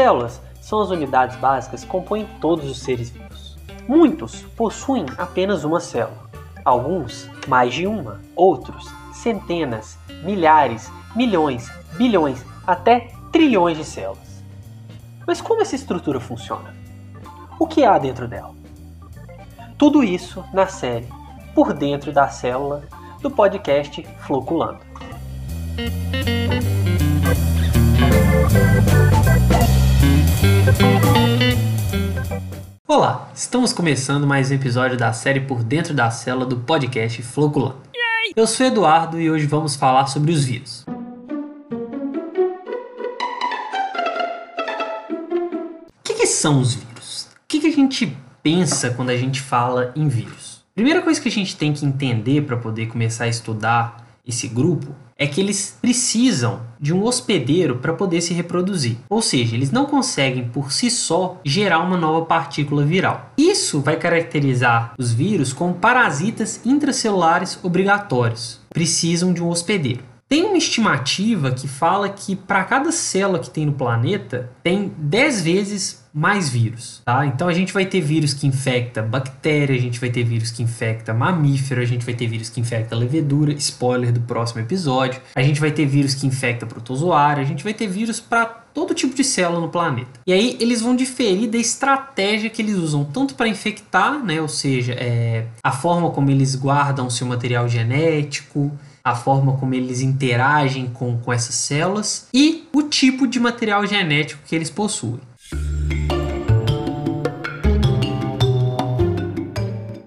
células são as unidades básicas que compõem todos os seres vivos. Muitos possuem apenas uma célula, alguns mais de uma, outros centenas, milhares, milhões, bilhões, até trilhões de células. Mas como essa estrutura funciona? O que há dentro dela? Tudo isso na série Por Dentro da Célula do podcast Floculando. Olá, estamos começando mais um episódio da série Por Dentro da Célula do podcast Floculando. Eu sou Eduardo e hoje vamos falar sobre os vírus. O que, que são os vírus? O que, que a gente pensa quando a gente fala em vírus? Primeira coisa que a gente tem que entender para poder começar a estudar esse grupo é que eles precisam de um hospedeiro para poder se reproduzir. Ou seja, eles não conseguem por si só gerar uma nova partícula viral. Isso vai caracterizar os vírus como parasitas intracelulares obrigatórios. Precisam de um hospedeiro. Tem uma estimativa que fala que para cada célula que tem no planeta tem 10 vezes mais vírus, tá? Então a gente vai ter vírus que infecta bactéria, a gente vai ter vírus que infecta mamífero, a gente vai ter vírus que infecta levedura, spoiler do próximo episódio. A gente vai ter vírus que infecta protozoário, a gente vai ter vírus para todo tipo de célula no planeta. E aí eles vão diferir da estratégia que eles usam tanto para infectar, né? Ou seja, é, a forma como eles guardam seu material genético, a forma como eles interagem com, com essas células e o tipo de material genético que eles possuem.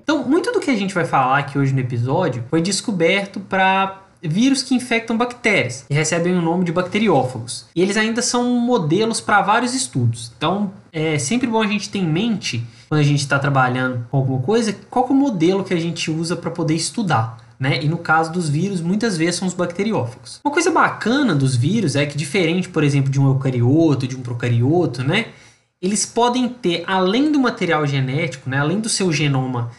Então, muito do que a gente vai falar aqui hoje no episódio foi descoberto para vírus que infectam bactérias e recebem o nome de bacteriófagos. E eles ainda são modelos para vários estudos. Então, é sempre bom a gente ter em mente, quando a gente está trabalhando com alguma coisa, qual é o modelo que a gente usa para poder estudar. Né? E no caso dos vírus, muitas vezes são os bacteriófagos. Uma coisa bacana dos vírus é que, diferente, por exemplo, de um eucarioto, de um procarioto, né? Eles podem ter, além do material genético, né? além do seu genoma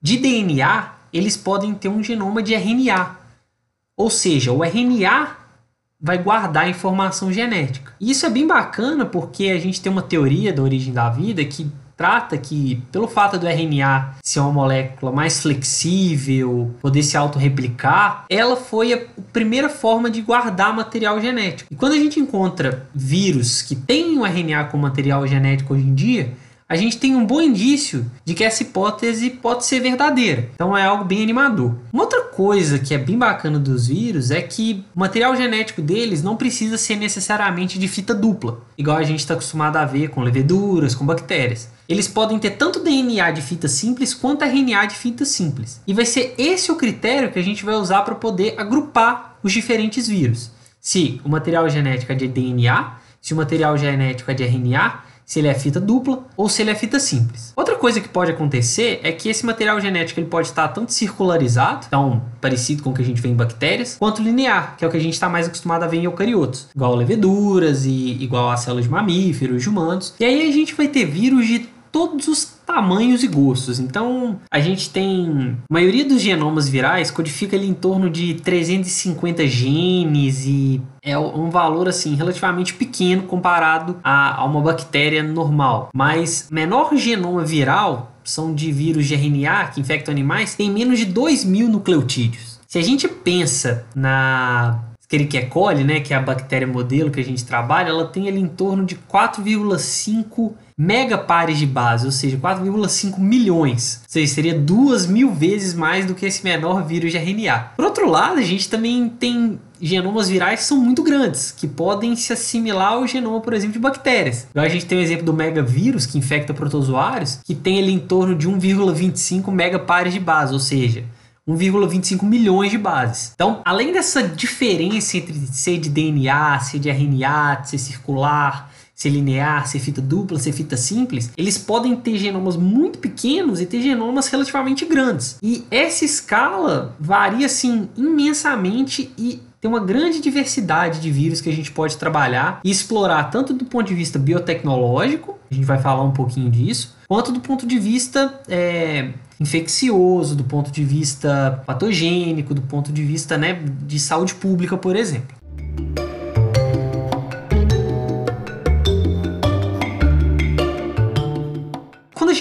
de DNA, eles podem ter um genoma de RNA. Ou seja, o RNA vai guardar informação genética. E isso é bem bacana porque a gente tem uma teoria da origem da vida que trata que, pelo fato do RNA ser uma molécula mais flexível, poder se autorreplicar, ela foi a primeira forma de guardar material genético. E quando a gente encontra vírus que têm um RNA com material genético hoje em dia, a gente tem um bom indício de que essa hipótese pode ser verdadeira. Então é algo bem animador. Uma outra coisa que é bem bacana dos vírus é que o material genético deles não precisa ser necessariamente de fita dupla, igual a gente está acostumado a ver com leveduras, com bactérias. Eles podem ter tanto DNA de fita simples quanto RNA de fita simples. E vai ser esse o critério que a gente vai usar para poder agrupar os diferentes vírus. Se o material genético é de DNA, se o material genético é de RNA, se ele é fita dupla ou se ele é fita simples. Outra coisa que pode acontecer é que esse material genético ele pode estar tanto circularizado, então parecido com o que a gente vê em bactérias, quanto linear, que é o que a gente está mais acostumado a ver em eucariotos, igual leveduras e igual a células de mamíferos, de humanos. E aí a gente vai ter vírus de todos os tamanhos e gostos. Então, a gente tem. A maioria dos genomas virais codifica ali em torno de 350 genes e é um valor assim relativamente pequeno comparado a, a uma bactéria normal. Mas menor genoma viral são de vírus de RNA que infectam animais tem menos de 2 mil nucleotídeos. Se a gente pensa na Escherichia coli, né, que é a bactéria modelo que a gente trabalha, ela tem ali em torno de 4,5 megapares de base, ou seja, 4,5 milhões. Ou seja, seria duas mil vezes mais do que esse menor vírus de RNA. Por outro lado, a gente também tem genomas virais que são muito grandes, que podem se assimilar ao genoma, por exemplo, de bactérias. Então, a gente tem o exemplo do megavírus, que infecta protozoários, que tem ali em torno de 1,25 megapares de base, ou seja, 1,25 milhões de bases. Então, além dessa diferença entre ser de DNA, ser de RNA, ser circular, ser linear, ser fita dupla, ser fita simples, eles podem ter genomas muito pequenos e ter genomas relativamente grandes. E essa escala varia assim imensamente e tem uma grande diversidade de vírus que a gente pode trabalhar e explorar tanto do ponto de vista biotecnológico, a gente vai falar um pouquinho disso, quanto do ponto de vista é, infeccioso, do ponto de vista patogênico, do ponto de vista né, de saúde pública, por exemplo.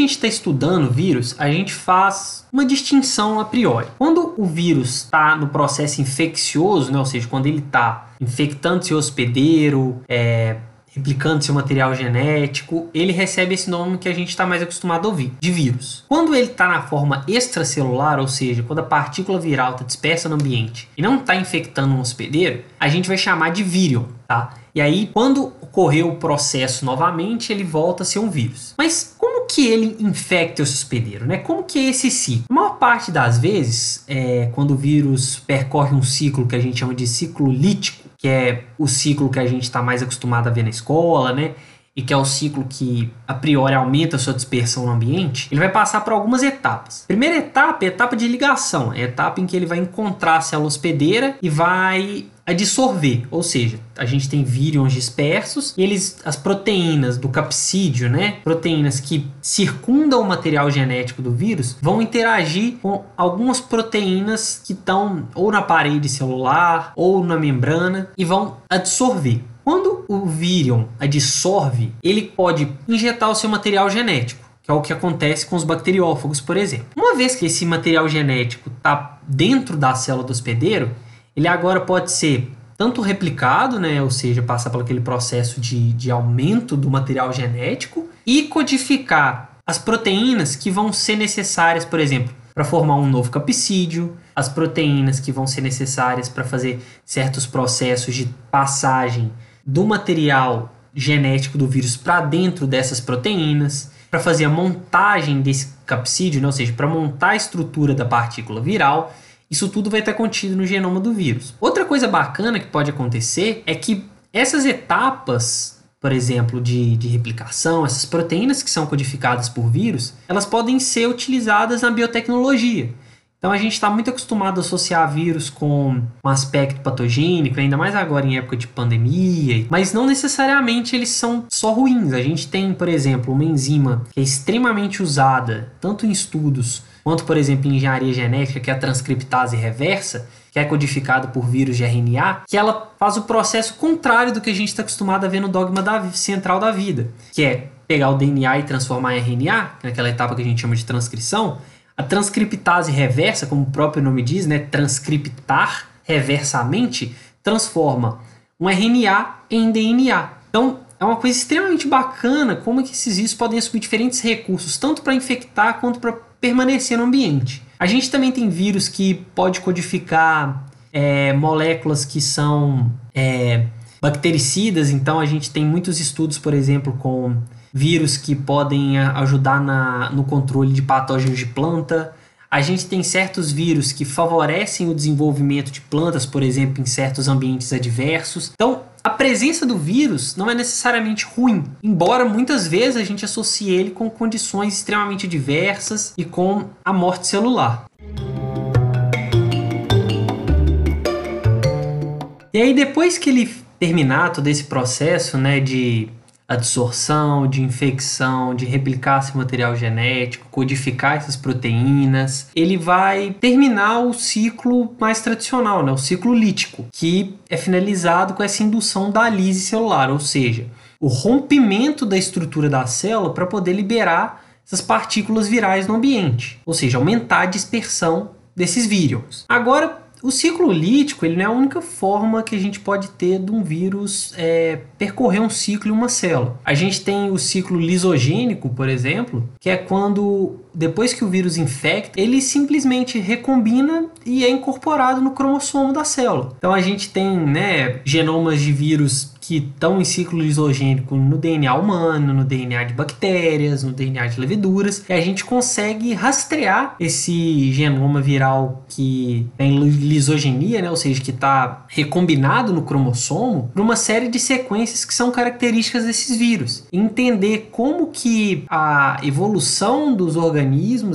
Gente está estudando vírus, a gente faz uma distinção a priori. Quando o vírus está no processo infeccioso, né, ou seja, quando ele está infectando seu hospedeiro, é, replicando seu material genético, ele recebe esse nome que a gente está mais acostumado a ouvir, de vírus. Quando ele está na forma extracelular, ou seja, quando a partícula viral está dispersa no ambiente e não está infectando um hospedeiro, a gente vai chamar de vírion, tá? E aí, quando ocorrer o processo novamente, ele volta a ser um vírus. Mas como que ele infecta o hospedeiro, né? Como que é esse ciclo? A maior parte das vezes, é, quando o vírus percorre um ciclo que a gente chama de ciclo lítico, que é o ciclo que a gente está mais acostumado a ver na escola, né? E que é o ciclo que a priori aumenta a sua dispersão no ambiente, ele vai passar por algumas etapas. Primeira etapa é a etapa de ligação, é a etapa em que ele vai encontrar a célula hospedeira e vai adsorver, ou seja, a gente tem vírions dispersos e eles, as proteínas do capsídeo, né, proteínas que circundam o material genético do vírus, vão interagir com algumas proteínas que estão ou na parede celular ou na membrana e vão adsorver. Quando o vírion adsorve, ele pode injetar o seu material genético que é o que acontece com os bacteriófagos, por exemplo. Uma vez que esse material genético está dentro da célula do hospedeiro, ele agora pode ser tanto replicado, né, ou seja, passar por aquele processo de, de aumento do material genético, e codificar as proteínas que vão ser necessárias, por exemplo, para formar um novo capsídeo, as proteínas que vão ser necessárias para fazer certos processos de passagem do material genético do vírus para dentro dessas proteínas, para fazer a montagem desse capsídeo, né? ou seja, para montar a estrutura da partícula viral isso tudo vai estar contido no genoma do vírus. Outra coisa bacana que pode acontecer é que essas etapas, por exemplo, de, de replicação, essas proteínas que são codificadas por vírus, elas podem ser utilizadas na biotecnologia. Então a gente está muito acostumado a associar vírus com um aspecto patogênico, ainda mais agora em época de pandemia, mas não necessariamente eles são só ruins. A gente tem, por exemplo, uma enzima que é extremamente usada tanto em estudos quanto, por exemplo, em engenharia genética, que é a transcriptase reversa, que é codificada por vírus de RNA, que ela faz o processo contrário do que a gente está acostumado a ver no dogma da, central da vida, que é pegar o DNA e transformar em RNA, naquela etapa que a gente chama de transcrição. A transcriptase reversa, como o próprio nome diz, né, transcriptar reversamente, transforma um RNA em DNA. Então, é uma coisa extremamente bacana como é que esses vírus podem assumir diferentes recursos, tanto para infectar quanto para permanecer no ambiente. A gente também tem vírus que pode codificar é, moléculas que são é, bactericidas, então a gente tem muitos estudos, por exemplo, com vírus que podem ajudar na, no controle de patógenos de planta. A gente tem certos vírus que favorecem o desenvolvimento de plantas, por exemplo, em certos ambientes adversos. Então, a presença do vírus não é necessariamente ruim, embora muitas vezes a gente associe ele com condições extremamente diversas e com a morte celular. E aí depois que ele terminar todo esse processo, né, de adsorção, de infecção, de replicar esse material genético, codificar essas proteínas, ele vai terminar o ciclo mais tradicional, né? o ciclo lítico, que é finalizado com essa indução da lise celular, ou seja, o rompimento da estrutura da célula para poder liberar essas partículas virais no ambiente, ou seja, aumentar a dispersão desses vírions. Agora, o ciclo lítico ele não é a única forma que a gente pode ter de um vírus é, percorrer um ciclo em uma célula. A gente tem o ciclo lisogênico, por exemplo, que é quando depois que o vírus infecta, ele simplesmente recombina e é incorporado no cromossomo da célula. Então a gente tem né, genomas de vírus que estão em ciclo lisogênico no DNA humano, no DNA de bactérias, no DNA de leveduras, e a gente consegue rastrear esse genoma viral que tem lisogenia, né, ou seja, que está recombinado no cromossomo, para uma série de sequências que são características desses vírus. Entender como que a evolução dos organismos,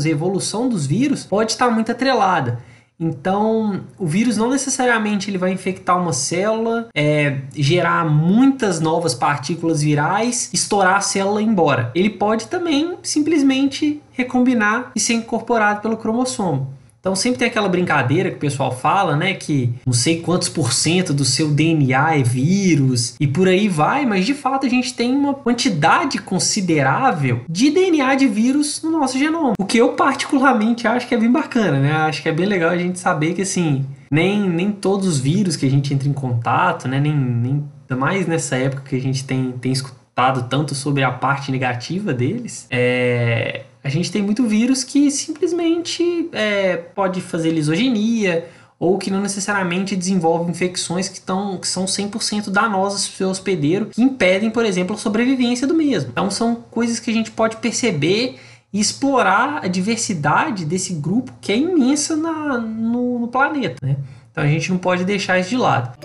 a evolução dos vírus pode estar muito atrelada. Então, o vírus não necessariamente ele vai infectar uma célula, é, gerar muitas novas partículas virais, estourar a célula embora. Ele pode também simplesmente recombinar e ser incorporado pelo cromossomo. Então sempre tem aquela brincadeira que o pessoal fala, né? Que não sei quantos por cento do seu DNA é vírus e por aí vai, mas de fato a gente tem uma quantidade considerável de DNA de vírus no nosso genoma. O que eu particularmente acho que é bem bacana, né? Acho que é bem legal a gente saber que assim, nem, nem todos os vírus que a gente entra em contato, né? Nem, nem ainda mais nessa época que a gente tem, tem escutado tanto sobre a parte negativa deles, é, a gente tem muito vírus que simplesmente é, pode fazer lisogenia ou que não necessariamente desenvolve infecções que, tão, que são 100% danosas para o seu hospedeiro, que impedem, por exemplo, a sobrevivência do mesmo. Então são coisas que a gente pode perceber e explorar a diversidade desse grupo que é imensa na, no, no planeta. Né? Então a gente não pode deixar isso de lado.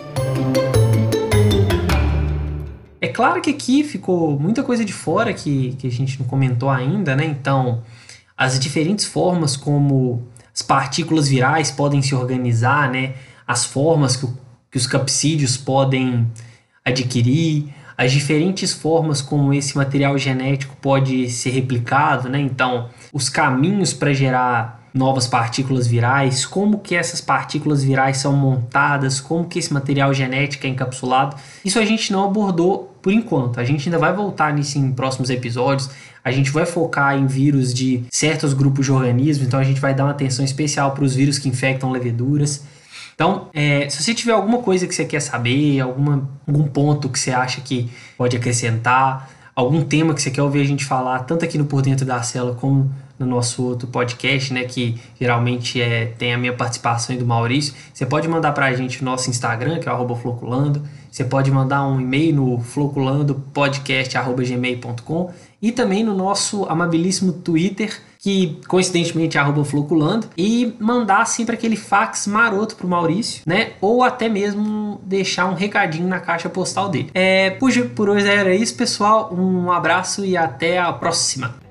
É claro que aqui ficou muita coisa de fora que, que a gente não comentou ainda, né? Então, as diferentes formas como as partículas virais podem se organizar, né? As formas que, que os capsídeos podem adquirir, as diferentes formas como esse material genético pode ser replicado, né? Então, os caminhos para gerar novas partículas virais, como que essas partículas virais são montadas, como que esse material genético é encapsulado. Isso a gente não abordou por enquanto. A gente ainda vai voltar nisso em próximos episódios. A gente vai focar em vírus de certos grupos de organismos, então a gente vai dar uma atenção especial para os vírus que infectam leveduras. Então, é, se você tiver alguma coisa que você quer saber, alguma, algum ponto que você acha que pode acrescentar, algum tema que você quer ouvir a gente falar, tanto aqui no Por Dentro da Cela como no nosso outro podcast, né, que geralmente é, tem a minha participação e do Maurício, você pode mandar para a gente no nosso Instagram, que é o Floculando, você pode mandar um e-mail no floculandopodcast.gmail.com e também no nosso amabilíssimo Twitter, que coincidentemente é arroba Floculando, e mandar sempre aquele fax maroto pro Maurício, né? Ou até mesmo deixar um recadinho na caixa postal dele. É, por, por hoje era isso, pessoal. Um abraço e até a próxima.